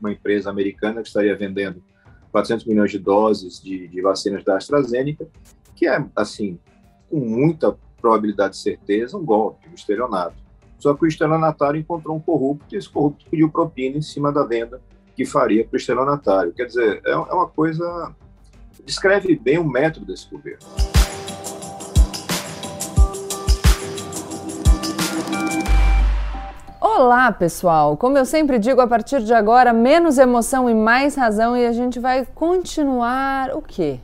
uma empresa americana que estaria vendendo 400 milhões de doses de, de vacinas da AstraZeneca, que é, assim, com muita probabilidade de certeza, um golpe, um estelionato. Só que o estelionatário encontrou um corrupto e esse corrupto pediu propina em cima da venda que faria para o estelionatário. Quer dizer, é, é uma coisa. descreve bem o método desse governo. Olá, pessoal! Como eu sempre digo, a partir de agora, menos emoção e mais razão, e a gente vai continuar o quê?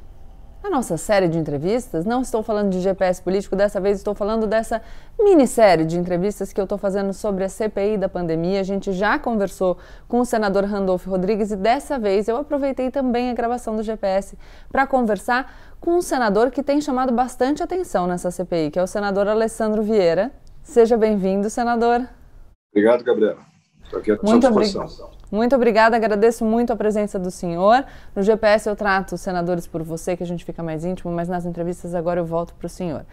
A nossa série de entrevistas, não estou falando de GPS político, dessa vez estou falando dessa minissérie de entrevistas que eu estou fazendo sobre a CPI da pandemia. A gente já conversou com o senador Randolfo Rodrigues e dessa vez eu aproveitei também a gravação do GPS para conversar com um senador que tem chamado bastante atenção nessa CPI, que é o senador Alessandro Vieira. Seja bem-vindo, senador. Obrigado, Gabriela. Estou aqui à Muito disposição. Muito obrigada, agradeço muito a presença do senhor. No GPS eu trato os senadores por você, que a gente fica mais íntimo, mas nas entrevistas agora eu volto para o senhor.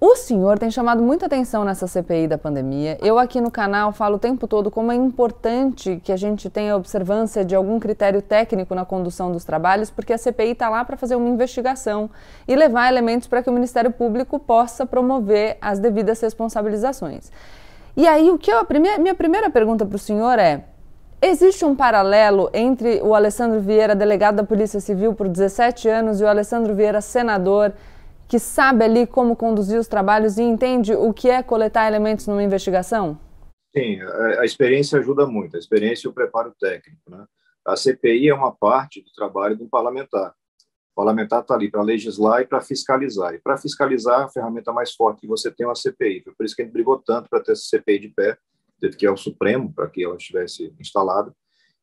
O senhor tem chamado muita atenção nessa CPI da pandemia. Eu aqui no canal falo o tempo todo como é importante que a gente tenha observância de algum critério técnico na condução dos trabalhos, porque a CPI está lá para fazer uma investigação e levar elementos para que o Ministério Público possa promover as devidas responsabilizações. E aí, o que eu, a primeira, minha primeira pergunta para o senhor é: Existe um paralelo entre o Alessandro Vieira, delegado da Polícia Civil por 17 anos, e o Alessandro Vieira, senador, que sabe ali como conduzir os trabalhos e entende o que é coletar elementos numa investigação? Sim, a, experiência ajuda muito, a experiência e o preparo técnico. Né? A CPI é uma parte do trabalho de um parlamentar. O parlamentar está ali para legislar e para fiscalizar. E para fiscalizar, a ferramenta mais forte que você tem é uma CPI. Foi por isso que a gente brigou tanto para ter essa CPI de pé, teve que ir ao Supremo para que ela estivesse instalada,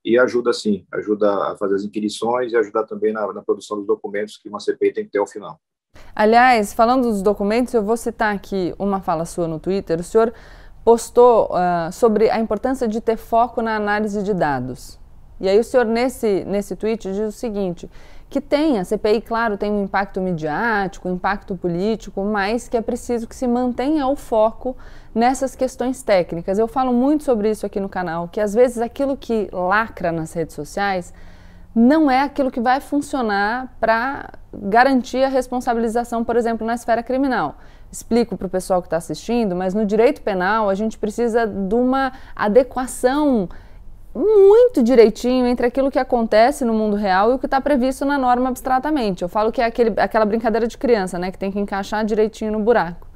e ajuda, sim, ajuda a fazer as inquirições e ajuda também na, na produção dos documentos que uma CPI tem que ter ao final. Aliás, falando dos documentos, eu vou citar aqui uma fala sua no Twitter. O senhor postou uh, sobre a importância de ter foco na análise de dados. E aí o senhor, nesse, nesse tweet, diz o seguinte, que tem, a CPI, claro, tem um impacto midiático, um impacto político, mas que é preciso que se mantenha o foco nessas questões técnicas. Eu falo muito sobre isso aqui no canal, que às vezes aquilo que lacra nas redes sociais não é aquilo que vai funcionar para garantir a responsabilização, por exemplo, na esfera criminal. Explico para o pessoal que está assistindo, mas no direito penal a gente precisa de uma adequação muito direitinho entre aquilo que acontece no mundo real e o que está previsto na norma abstratamente. Eu falo que é aquele, aquela brincadeira de criança, né, que tem que encaixar direitinho no buraco.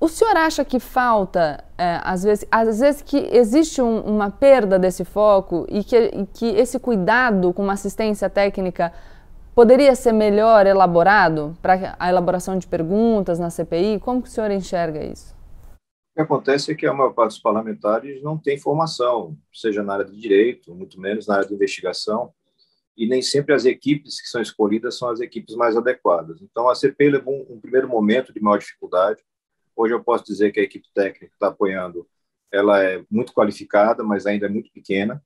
O senhor acha que falta, é, às, vezes, às vezes, que existe um, uma perda desse foco e que, e que esse cuidado com uma assistência técnica poderia ser melhor elaborado para a elaboração de perguntas na CPI? Como que o senhor enxerga isso? O que acontece é que a maior parte dos parlamentares não tem formação, seja na área de direito, muito menos na área de investigação, e nem sempre as equipes que são escolhidas são as equipes mais adequadas. Então, a CPI levou um, um primeiro momento de maior dificuldade, Hoje eu posso dizer que a equipe técnica que está apoiando, ela é muito qualificada, mas ainda é muito pequena,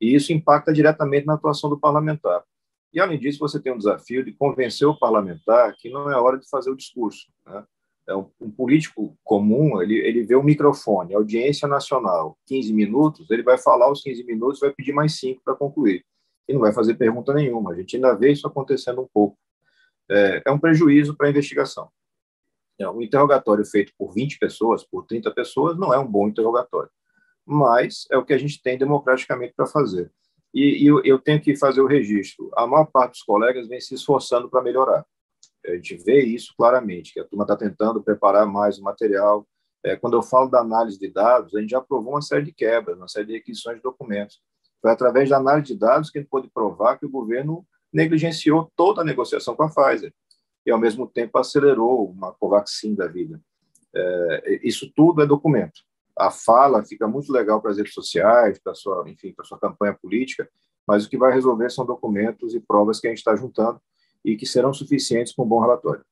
e isso impacta diretamente na atuação do parlamentar. E, além disso, você tem um desafio de convencer o parlamentar que não é hora de fazer o discurso. Né? É um, político comum, ele, ele vê o microfone, audiência nacional, 15 minutos, ele vai falar os 15 minutos, vai pedir mais 5 para concluir. E não vai fazer pergunta nenhuma. A gente ainda vê isso acontecendo um pouco. É, é um prejuízo para a investigação. Um interrogatório feito por 20 pessoas, por 30 pessoas, não é um bom interrogatório. Mas é o que a gente tem democraticamente para fazer. E, e eu, eu, tenho que fazer o registro. A maior parte dos colegas vem se esforçando para melhorar. A gente vê isso claramente, que a turma está tentando preparar mais o material. É, quando eu falo da análise de dados, a gente já aprovou uma série de quebras, uma série de requisições de documentos. Foi através da análise de dados que a gente pôde provar que o governo negligenciou toda a negociação com a Pfizer e, ao mesmo tempo, acelerou uma Covaxin da vida. É, isso tudo é documento. A fala fica muito legal para as redes sociais, para sua, enfim, para sua campanha política, mas o que vai resolver são documentos e provas que a gente está juntando e que serão suficientes para um bom relatório.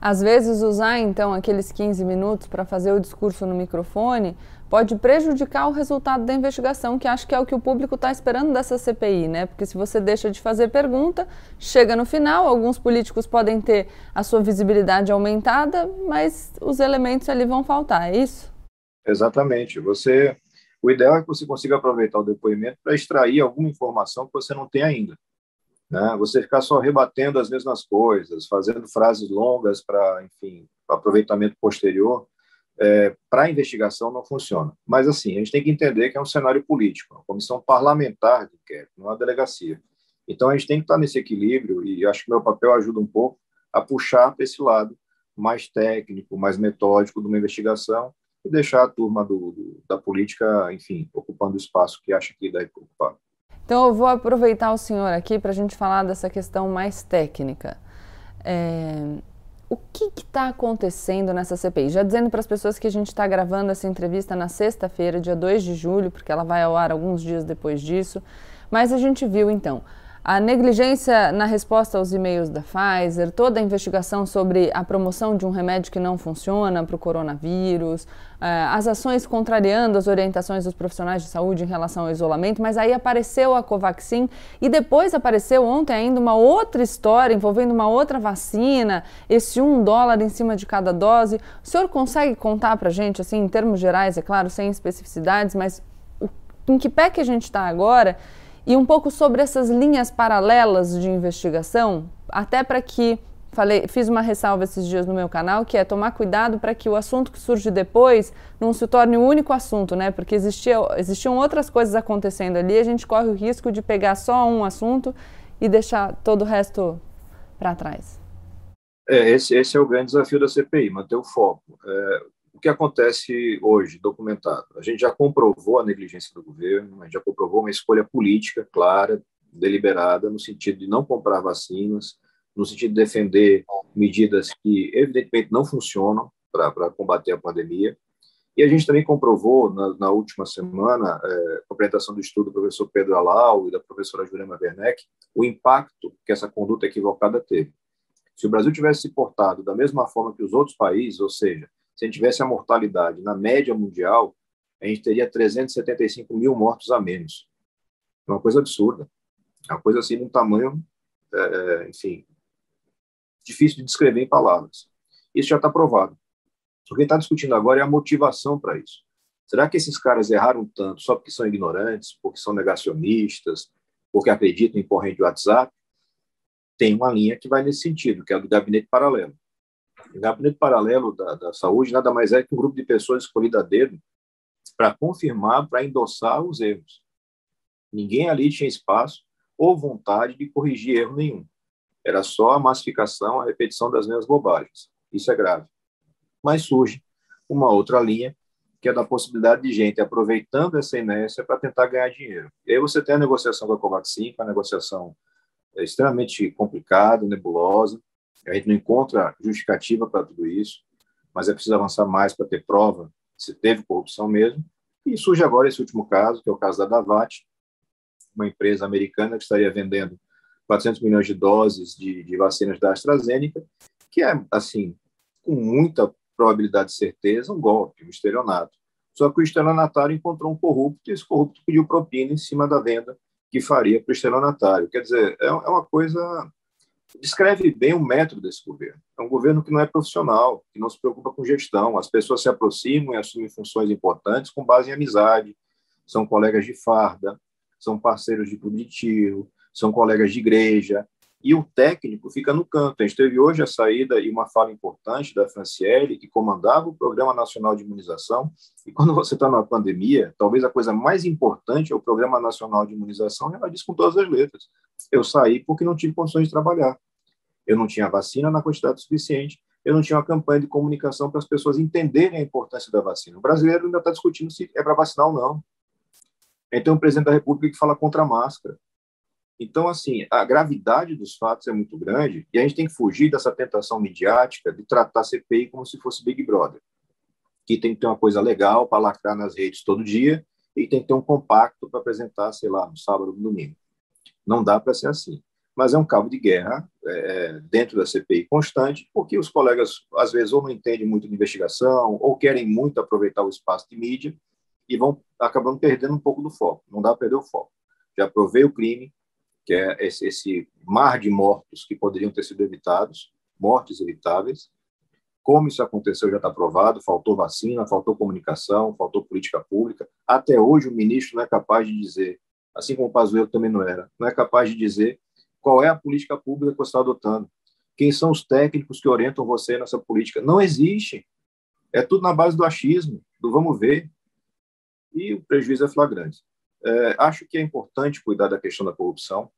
Às vezes, usar então aqueles 15 minutos para fazer o discurso no microfone pode prejudicar o resultado da investigação, que acho que é o que o público está esperando dessa CPI, né? Porque se você deixa de fazer pergunta, chega no final, alguns políticos podem ter a sua visibilidade aumentada, mas os elementos ali vão faltar, é isso? Exatamente. Você, O ideal é que você consiga aproveitar o depoimento para extrair alguma informação que você não tem ainda. Né? Você ficar só rebatendo as mesmas coisas, fazendo frases longas para, enfim, aproveitamento posterior, é, para investigação não funciona. Mas, assim, a gente tem que entender que é um cenário político, uma comissão parlamentar de inquérito, não é uma delegacia. Então, a gente tem que estar nesse equilíbrio, e acho que meu papel ajuda um pouco a puxar para esse lado mais técnico, mais metódico de uma investigação e deixar a turma do, do, da política, enfim, ocupando o espaço que acha que deve ocupar. Então, eu vou aproveitar o senhor aqui para a gente falar dessa questão mais técnica. É, o que está acontecendo nessa CPI? Já dizendo para as pessoas que a gente está gravando essa entrevista na sexta-feira, dia 2 de julho, porque ela vai ao ar alguns dias depois disso. Mas a gente viu então a negligência na resposta aos e-mails da Pfizer, toda a investigação sobre a promoção de um remédio que não funciona para o coronavírus, eh, as ações contrariando as orientações dos profissionais de saúde em relação ao isolamento, mas aí apareceu a Covaxin e depois apareceu ontem ainda uma outra história envolvendo uma outra vacina, esse um dólar em cima de cada dose. O senhor consegue contar para a gente, assim, em termos gerais, é claro, sem especificidades, mas em que pé que a gente está agora? E um pouco sobre essas linhas paralelas de investigação, até para que falei, fiz uma ressalva esses dias no meu canal, que é tomar cuidado para que o assunto que surge depois não se torne o único assunto, né? Porque existia, existiam outras coisas acontecendo ali, a gente corre o risco de pegar só um assunto e deixar todo o resto para trás. É, esse, esse é o grande desafio da CPI, manter o foco. É, o que acontece hoje, documentado? A gente já comprovou a negligência do governo, a gente já comprovou uma escolha política clara, deliberada, no sentido de não comprar vacinas, no sentido de defender medidas que, evidentemente, não funcionam para combater a pandemia. E a gente também comprovou, na, na última semana, é, a apresentação do estudo do professor Pedro Alau e da professora Juliana Werneck, o impacto que essa conduta equivocada teve. Se o Brasil tivesse se portado da mesma forma que os outros países, ou seja, se a gente tivesse a mortalidade na média mundial, a gente teria 375 mil mortos a menos. É uma coisa absurda. É uma coisa assim de um tamanho, é, é, enfim, difícil de descrever em palavras. Isso já está provado. O que está discutindo agora é a motivação para isso. Será que esses caras erraram tanto só porque são ignorantes, porque são negacionistas, porque acreditam em corrente de WhatsApp? Tem uma linha que vai nesse sentido, que é a do gabinete paralelo. O gabinete paralelo da, da saúde nada mais é que um grupo de pessoas escolhido a dedo para confirmar, para endossar os erros. Ninguém ali tinha espaço ou vontade de corrigir erro nenhum. Era só a massificação, a repetição das mesmas bobagens. Isso é grave. Mas surge uma outra linha, que é da possibilidade de gente aproveitando essa inércia para tentar ganhar dinheiro. E aí você tem a negociação com a Covaxin, é a negociação extremamente complicada, nebulosa, a gente não encontra justificativa para tudo isso, mas é preciso avançar mais para ter prova se teve corrupção mesmo. E surge agora esse último caso, que é o caso da Davat, uma empresa americana que estaria vendendo 400 milhões de doses de, de vacinas da AstraZeneca, que é, assim, com muita probabilidade de certeza, um golpe, um estelionato. Só que o estelionatário encontrou um corrupto e esse corrupto pediu propina em cima da venda que faria para o estelionatário. Quer dizer, é, é uma coisa descreve bem o método desse governo. É um governo que não é profissional, que não se preocupa com gestão. As pessoas se aproximam e assumem funções importantes com base em amizade. São colegas de farda, são parceiros de clube de tiro, são colegas de igreja. E o técnico fica no canto. A gente teve hoje a saída e uma fala importante da Franciele, que comandava o Programa Nacional de Imunização. E quando você está na pandemia, talvez a coisa mais importante é o Programa Nacional de Imunização, ela diz com todas as letras eu saí porque não tive condições de trabalhar. Eu não tinha vacina na quantidade suficiente, eu não tinha uma campanha de comunicação para as pessoas entenderem a importância da vacina. O brasileiro ainda está discutindo se é para vacinar ou não. Então, o presidente da República que fala contra a máscara. Então, assim, a gravidade dos fatos é muito grande e a gente tem que fugir dessa tentação midiática de tratar a CPI como se fosse Big Brother, que tem que ter uma coisa legal para lacrar nas redes todo dia e tem que ter um compacto para apresentar, sei lá, no sábado ou no domingo. Não dá para ser assim. Mas é um cabo de guerra é, é, dentro da CPI constante, porque os colegas, às vezes, ou não entendem muito de investigação, ou querem muito aproveitar o espaço de mídia e vão acabando perdendo um pouco do foco. Não dá para perder o foco. Já provei o crime, que é esse, mar de mortos que poderiam ter sido evitados, mortes evitáveis, Como isso aconteceu já está provado, faltou vacina, faltou comunicação, faltou política pública. Até hoje o ministro não é capaz de dizer, assim como o Pazuello também não era, não é capaz de dizer qual é a política pública que você está adotando. Quem são os técnicos que orientam você nessa política? Não existe. É tudo na base do achismo, do vamos ver. E o prejuízo é flagrante. É, acho que é importante cuidar da questão da corrupção.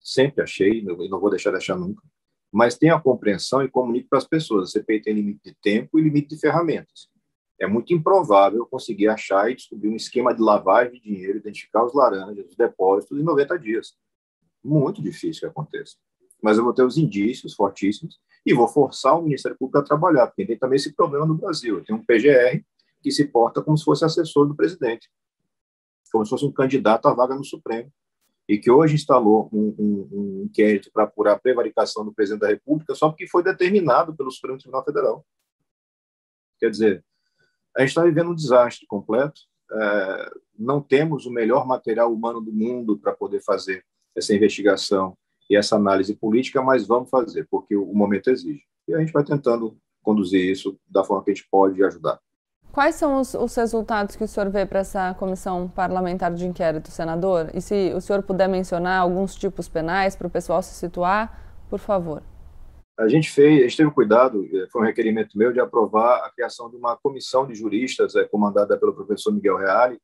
Sempre achei, e não vou deixar de achar nunca mas tenha compreensão e comunique para as pessoas. A CPI tem limite de tempo e limite de ferramentas. É muito improvável conseguir achar e descobrir um esquema de lavagem de dinheiro, identificar os laranjas, os depósitos em 90 dias. Muito difícil que aconteça. Mas eu vou ter os indícios fortíssimos e vou forçar o Ministério Público a trabalhar, porque tem também esse problema no Brasil. Tem um PGR que se porta como se fosse assessor do presidente, como se fosse um candidato à vaga no Supremo e que hoje instalou um, um, um inquérito para apurar a prevaricação do presidente da República só porque foi determinado pelo Supremo Tribunal Federal. Quer dizer, a gente está vivendo um desastre completo, é, não temos o melhor material humano do mundo para poder fazer essa investigação e essa análise política, mas vamos fazer, porque o momento exige. E a gente vai tentando conduzir isso da forma que a gente pode ajudar. Quais são os, os, resultados que o senhor vê para essa comissão parlamentar de inquérito, senador? E se o senhor puder mencionar alguns tipos penais para o pessoal se situar, por favor. A gente fez, a gente teve cuidado, eh, foi um requerimento meu de aprovar a criação de uma comissão de juristas, é, comandada pelo professor Miguel Reale,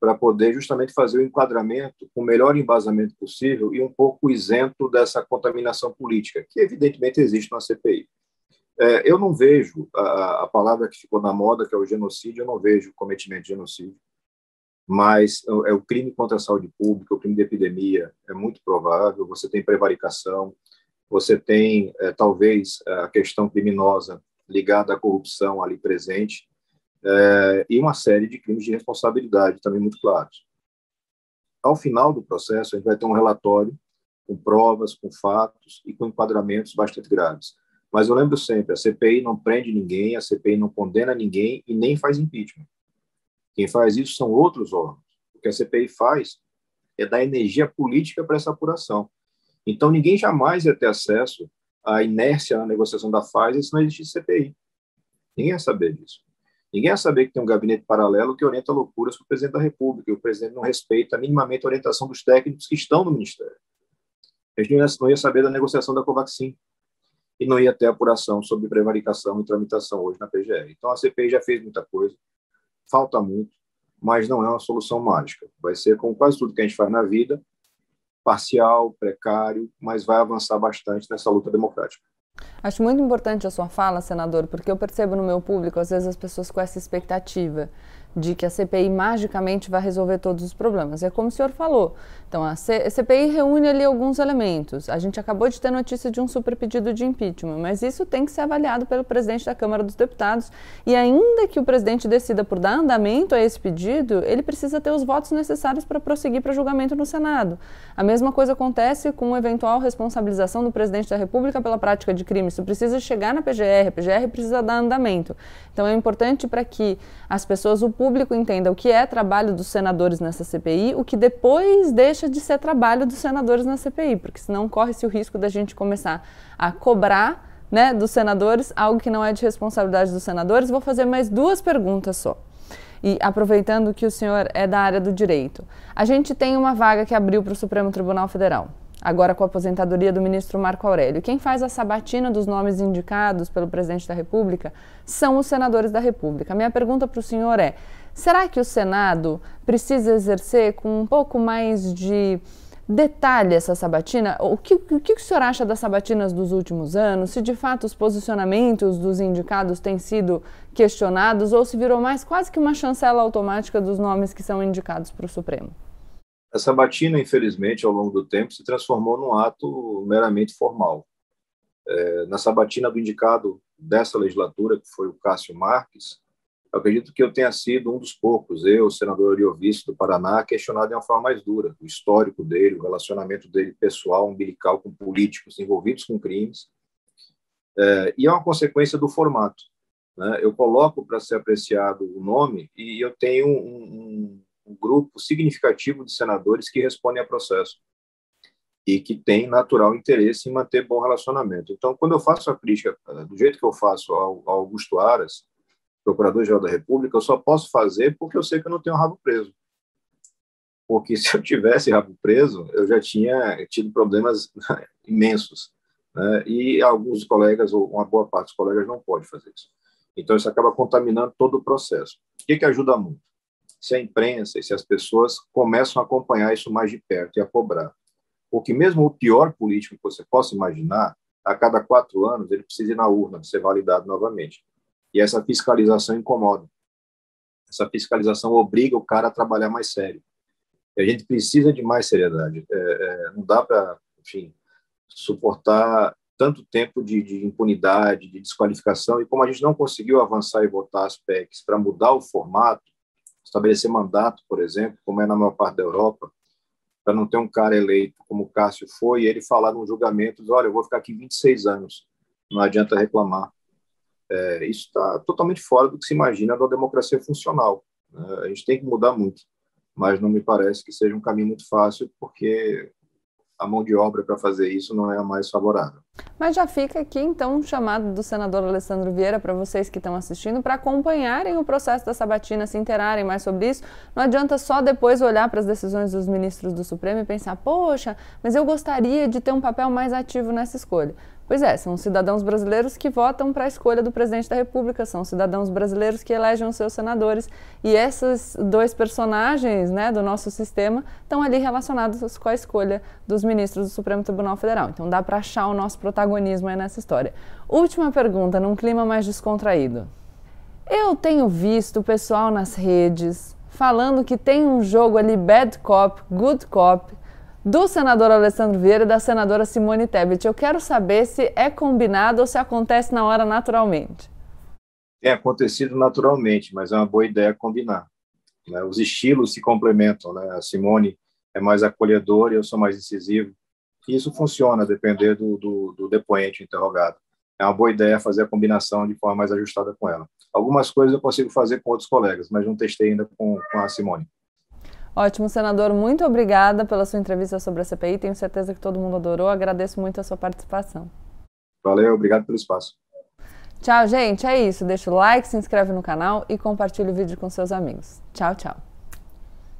para poder justamente fazer o enquadramento com o melhor embasamento possível e um pouco isento dessa contaminação política, que evidentemente existe na CPI. É, eu não vejo a, a, palavra que ficou na moda, que é o genocídio, eu não vejo cometimento de genocídio, mas é, é o crime contra a saúde pública, o crime de epidemia, é muito provável. Você tem prevaricação, você tem é, talvez a questão criminosa ligada à corrupção ali presente, é, e uma série de crimes de responsabilidade também muito claros. Ao final do processo, a gente vai ter um relatório com provas, com fatos e com enquadramentos bastante graves. Mas eu lembro sempre, a CPI não prende ninguém, a CPI não condena ninguém e nem faz impeachment. Quem faz isso são outros órgãos. O que a CPI faz é dar energia política para essa apuração. Então, ninguém jamais ia ter acesso à inércia na negociação da Pfizer se não existisse CPI. Ninguém ia saber disso. Ninguém ia saber que tem um gabinete paralelo que orienta loucuras para o presidente da República, e o presidente não respeita minimamente a orientação dos técnicos que estão no Ministério. A gente não ia saber da negociação da Covaxin e não ia ter apuração sobre prevaricação e tramitação hoje na PGR. Então, a CPI já fez muita coisa, falta muito, mas não é uma solução mágica. Vai ser, como quase tudo que a gente faz na vida, parcial, precário, mas vai avançar bastante nessa luta democrática. Acho muito importante a sua fala, senador, porque eu percebo no meu público, às vezes, as pessoas com essa expectativa de que a CPI magicamente vai resolver todos os problemas. É como o senhor falou. Então, a, CPI reúne ali alguns elementos. A gente acabou de ter notícia de um super pedido de impeachment, mas isso tem que ser avaliado pelo presidente da Câmara dos Deputados. E ainda que o presidente decida por dar andamento a esse pedido, ele precisa ter os votos necessários para prosseguir para julgamento no Senado. A mesma coisa acontece com a eventual responsabilização do presidente da República pela prática de crime. Isso precisa chegar na PGR, a PGR precisa dar andamento. Então, é importante para que as pessoas, o público entenda o que é trabalho dos senadores nessa CPI, o que depois deixa de ser trabalho dos senadores na CPI, porque senão corre-se o risco da gente começar a cobrar né, dos senadores algo que não é de responsabilidade dos senadores. Vou fazer mais duas perguntas só. E aproveitando que o senhor é da área do direito, a gente tem uma vaga que abriu para o Supremo Tribunal Federal agora com a aposentadoria do ministro Marco Aurélio. Quem faz a sabatina dos nomes indicados pelo presidente da República são os senadores da República. Minha pergunta para o senhor é: será que o Senado precisa exercer com um pouco mais de detalhe essa sabatina? O que, o que o senhor acha das sabatinas dos últimos anos? Se de fato os posicionamentos dos indicados têm sido questionados ou se virou mais quase que uma chancela automática dos nomes que são indicados para o Supremo? A sabatina, infelizmente, ao longo do tempo, se transformou num ato meramente formal. É, na sabatina do indicado dessa legislatura, que foi o Cássio Marques, acredito que eu tenha sido um dos poucos, eu, senador Oriovice do Paraná, questionado de uma forma mais dura, o histórico dele, o relacionamento dele pessoal, umbilical com políticos envolvidos com crimes, é, e é uma consequência do formato. Né? Eu coloco para ser apreciado o nome e eu tenho um, um um grupo significativo de senadores que respondem a processo. e que tem natural interesse em manter bom relacionamento. Então, quando eu faço a crítica eh, do jeito que eu faço ao, Augusto Aras, Procurador-Geral da República, eu só posso fazer porque eu sei que eu não tenho rabo preso. Porque se eu tivesse rabo preso, eu já tinha tido problemas imensos. Né? E alguns colegas, ou uma boa parte dos colegas, não pode fazer isso. Então, isso acaba contaminando todo o processo. O que, que ajuda muito? Se a imprensa e se as pessoas começam a acompanhar isso mais de perto e a cobrar. Porque mesmo o pior político que você possa imaginar, a cada quatro anos ele precisa ir na urna, ser validado novamente. E essa fiscalização incomoda. Essa fiscalização obriga o cara a trabalhar mais sério. E a gente precisa de mais seriedade. É, é, não dá para, enfim, suportar tanto tempo de, de, impunidade, de desqualificação, e como a gente não conseguiu avançar e votar as PECs para mudar o formato, estabelecer mandato, por exemplo, como é na maior parte da Europa, para não ter um cara eleito como o Cássio foi, e ele falar num julgamento, olha, eu vou ficar aqui 26 anos, não adianta reclamar. É, isso está totalmente fora do que se imagina da democracia funcional. Né? A gente tem que mudar muito, mas não me parece que seja um caminho muito fácil, porque a mão de obra para fazer isso não é a mais favorável. Mas já fica aqui então um chamado do senador Alessandro Vieira para vocês que estão assistindo para acompanharem o processo da sabatina, se interarem mais sobre isso. Não adianta só depois olhar para as decisões dos ministros do Supremo e pensar, poxa, mas eu gostaria de ter um papel mais ativo nessa escolha. Pois é, são cidadãos brasileiros que votam para a escolha do presidente da República, são cidadãos brasileiros que elegem os seus senadores. E esses dois personagens né, do nosso sistema estão ali relacionados com a escolha dos ministros do Supremo Tribunal Federal. Então dá para achar o nosso protagonismo aí nessa história. Última pergunta, num clima mais descontraído. Eu tenho visto o pessoal nas redes falando que tem um jogo ali bad cop, good cop, do senador Alessandro Vieira e da senadora Simone Tebet. Eu quero saber se é combinado ou se acontece na hora naturalmente. Tem acontecido naturalmente, mas é uma boa ideia combinar. Né? Os estilos se complementam. Né? A Simone é mais acolhedora e eu sou mais incisivo. E isso funciona, depender do, do, do depoente interrogado. É uma boa ideia fazer a combinação de forma mais ajustada com ela. Algumas coisas eu consigo fazer com outros colegas, mas não testei ainda com, com a Simone. Ótimo, senador. Muito obrigada pela sua entrevista sobre a CPI. Tenho certeza que todo mundo adorou. Agradeço muito a sua participação. Valeu, obrigado pelo espaço. Tchau, gente. É isso. Deixa o like, se inscreve no canal e compartilha o vídeo com seus amigos. Tchau, tchau.